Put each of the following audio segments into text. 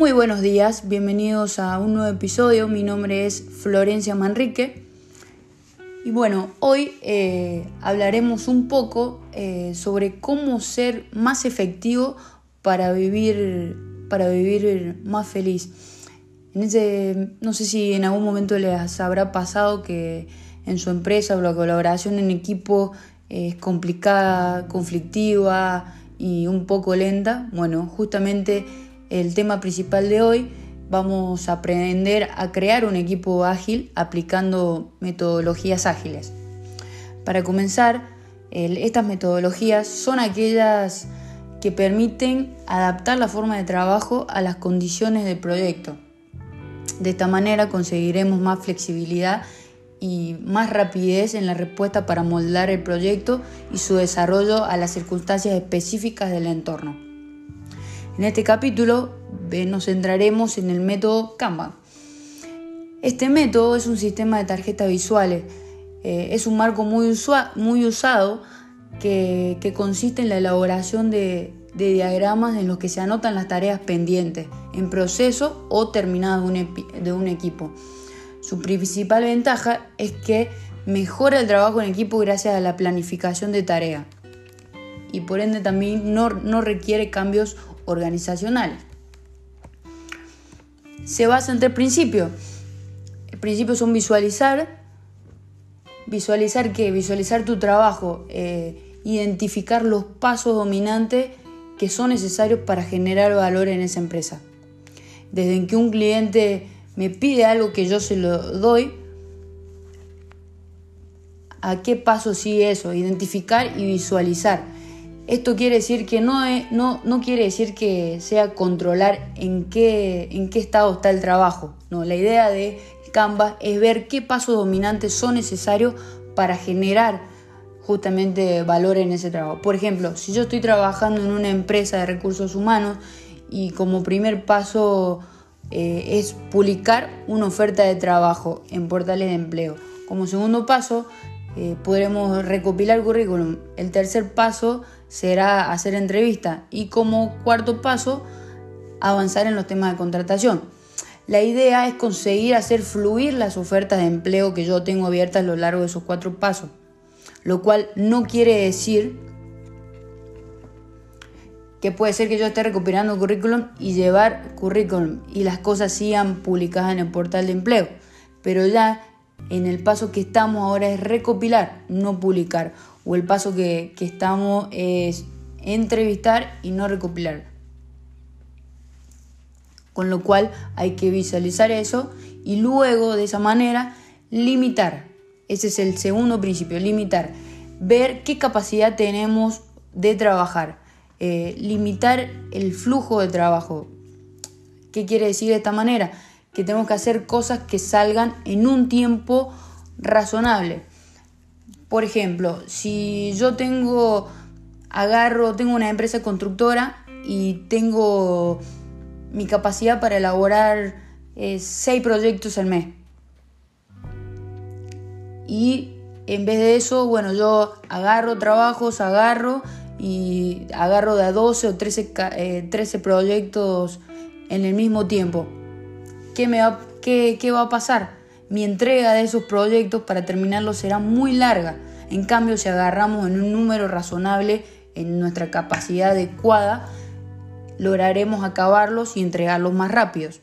Muy buenos días, bienvenidos a un nuevo episodio. Mi nombre es Florencia Manrique. Y bueno, hoy eh, hablaremos un poco eh, sobre cómo ser más efectivo para vivir, para vivir más feliz. No sé si en algún momento les habrá pasado que en su empresa la colaboración en equipo es complicada, conflictiva y un poco lenta. Bueno, justamente el tema principal de hoy, vamos a aprender a crear un equipo ágil aplicando metodologías ágiles. Para comenzar, estas metodologías son aquellas que permiten adaptar la forma de trabajo a las condiciones del proyecto. De esta manera conseguiremos más flexibilidad y más rapidez en la respuesta para moldar el proyecto y su desarrollo a las circunstancias específicas del entorno. En este capítulo nos centraremos en el método Kanban. Este método es un sistema de tarjetas visuales, eh, es un marco muy, usado que, consiste en la elaboración de, diagramas en los que se anotan las tareas pendientes, en proceso o terminadas de un, equipo. Su principal ventaja es que mejora el trabajo en equipo gracias a la planificación de tareas y por ende también no requiere cambios organizacional. Se basa en tres principios. El principio son visualizar, visualizar qué, visualizar tu trabajo, eh, identificar los pasos dominantes que son necesarios para generar valor en esa empresa. Desde que un cliente me pide algo que yo se lo doy, a qué paso sigue eso, identificar y visualizar. Esto quiere decir que no, no, no quiere decir que sea controlar en qué, en qué estado está el trabajo. No, la idea de Canva es ver qué pasos dominantes son necesarios para generar justamente valor en ese trabajo. Por ejemplo, si yo estoy trabajando en una empresa de recursos humanos y como primer paso eh, es publicar una oferta de trabajo en portales de empleo. Como segundo paso, eh, podremos recopilar currículum. El tercer paso será hacer entrevista y como cuarto paso avanzar en los temas de contratación. La idea es conseguir hacer fluir las ofertas de empleo que yo tengo abiertas a lo largo de esos cuatro pasos, lo cual no quiere decir que puede ser que yo esté recopilando currículum y llevar currículum y las cosas sigan publicadas en el portal de empleo, pero ya en el paso que estamos ahora es recopilar, no publicar o el paso que, estamos es entrevistar y no recopilar. Con lo cual hay que visualizar eso y luego de esa manera limitar. Ese es el segundo principio, limitar. Ver qué capacidad tenemos de trabajar. Eh, limitar el flujo de trabajo. ¿Qué quiere decir de esta manera? Que tenemos que hacer cosas que salgan en un tiempo razonable. Por ejemplo, si yo tengo, agarro, tengo una empresa constructora y tengo mi capacidad para elaborar eh, seis proyectos al mes. Y en vez de eso, bueno, yo agarro trabajos, agarro y agarro de a 12 o 13, 13 eh, proyectos en el mismo tiempo. ¿Qué, me va, qué, ¿Qué va a pasar? Mi entrega de esos proyectos para terminarlos será muy larga. En cambio, si agarramos en un número razonable, en nuestra capacidad adecuada, lograremos acabarlos y entregarlos más rápidos.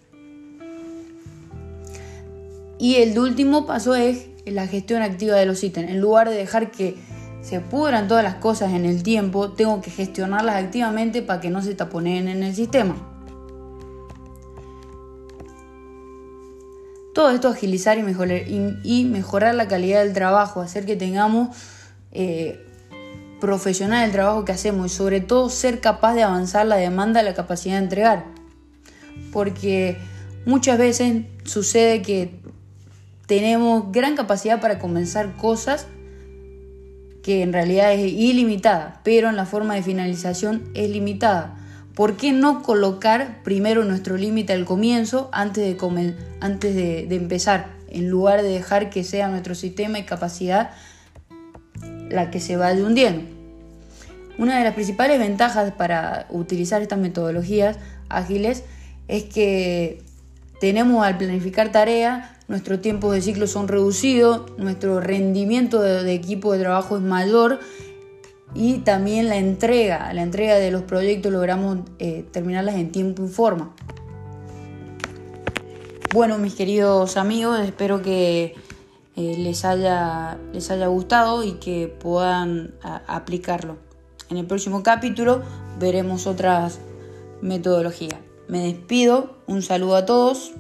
Y el último paso es la gestión activa de los ítems. En lugar de dejar que se pudran todas las cosas en el tiempo, tengo que gestionarlas activamente para que no se taponen en el sistema. Todo esto agilizar y mejorar, y, mejorar la calidad del trabajo, hacer que tengamos eh, profesional el trabajo que hacemos y sobre todo ser capaz de avanzar la demanda, la capacidad de entregar. Porque muchas veces sucede que tenemos gran capacidad para comenzar cosas que en realidad es ilimitada, pero en la forma de finalización es limitada. ¿Por qué no colocar primero nuestro límite al comienzo antes, de, antes de, empezar? En lugar de dejar que sea nuestro sistema y capacidad la que se vaya hundiendo. Una de las principales ventajas para utilizar estas metodologías ágiles es que tenemos al planificar tareas, nuestros tiempos de ciclo son reducidos, nuestro rendimiento de, equipo de trabajo es mayor y también la entrega, la entrega de los proyectos logramos eh, terminarlas en tiempo y forma. Bueno, mis queridos amigos, espero que eh, les, haya, les haya gustado y que puedan aplicarlo. En el próximo capítulo veremos otras metodologías. Me despido, un saludo a todos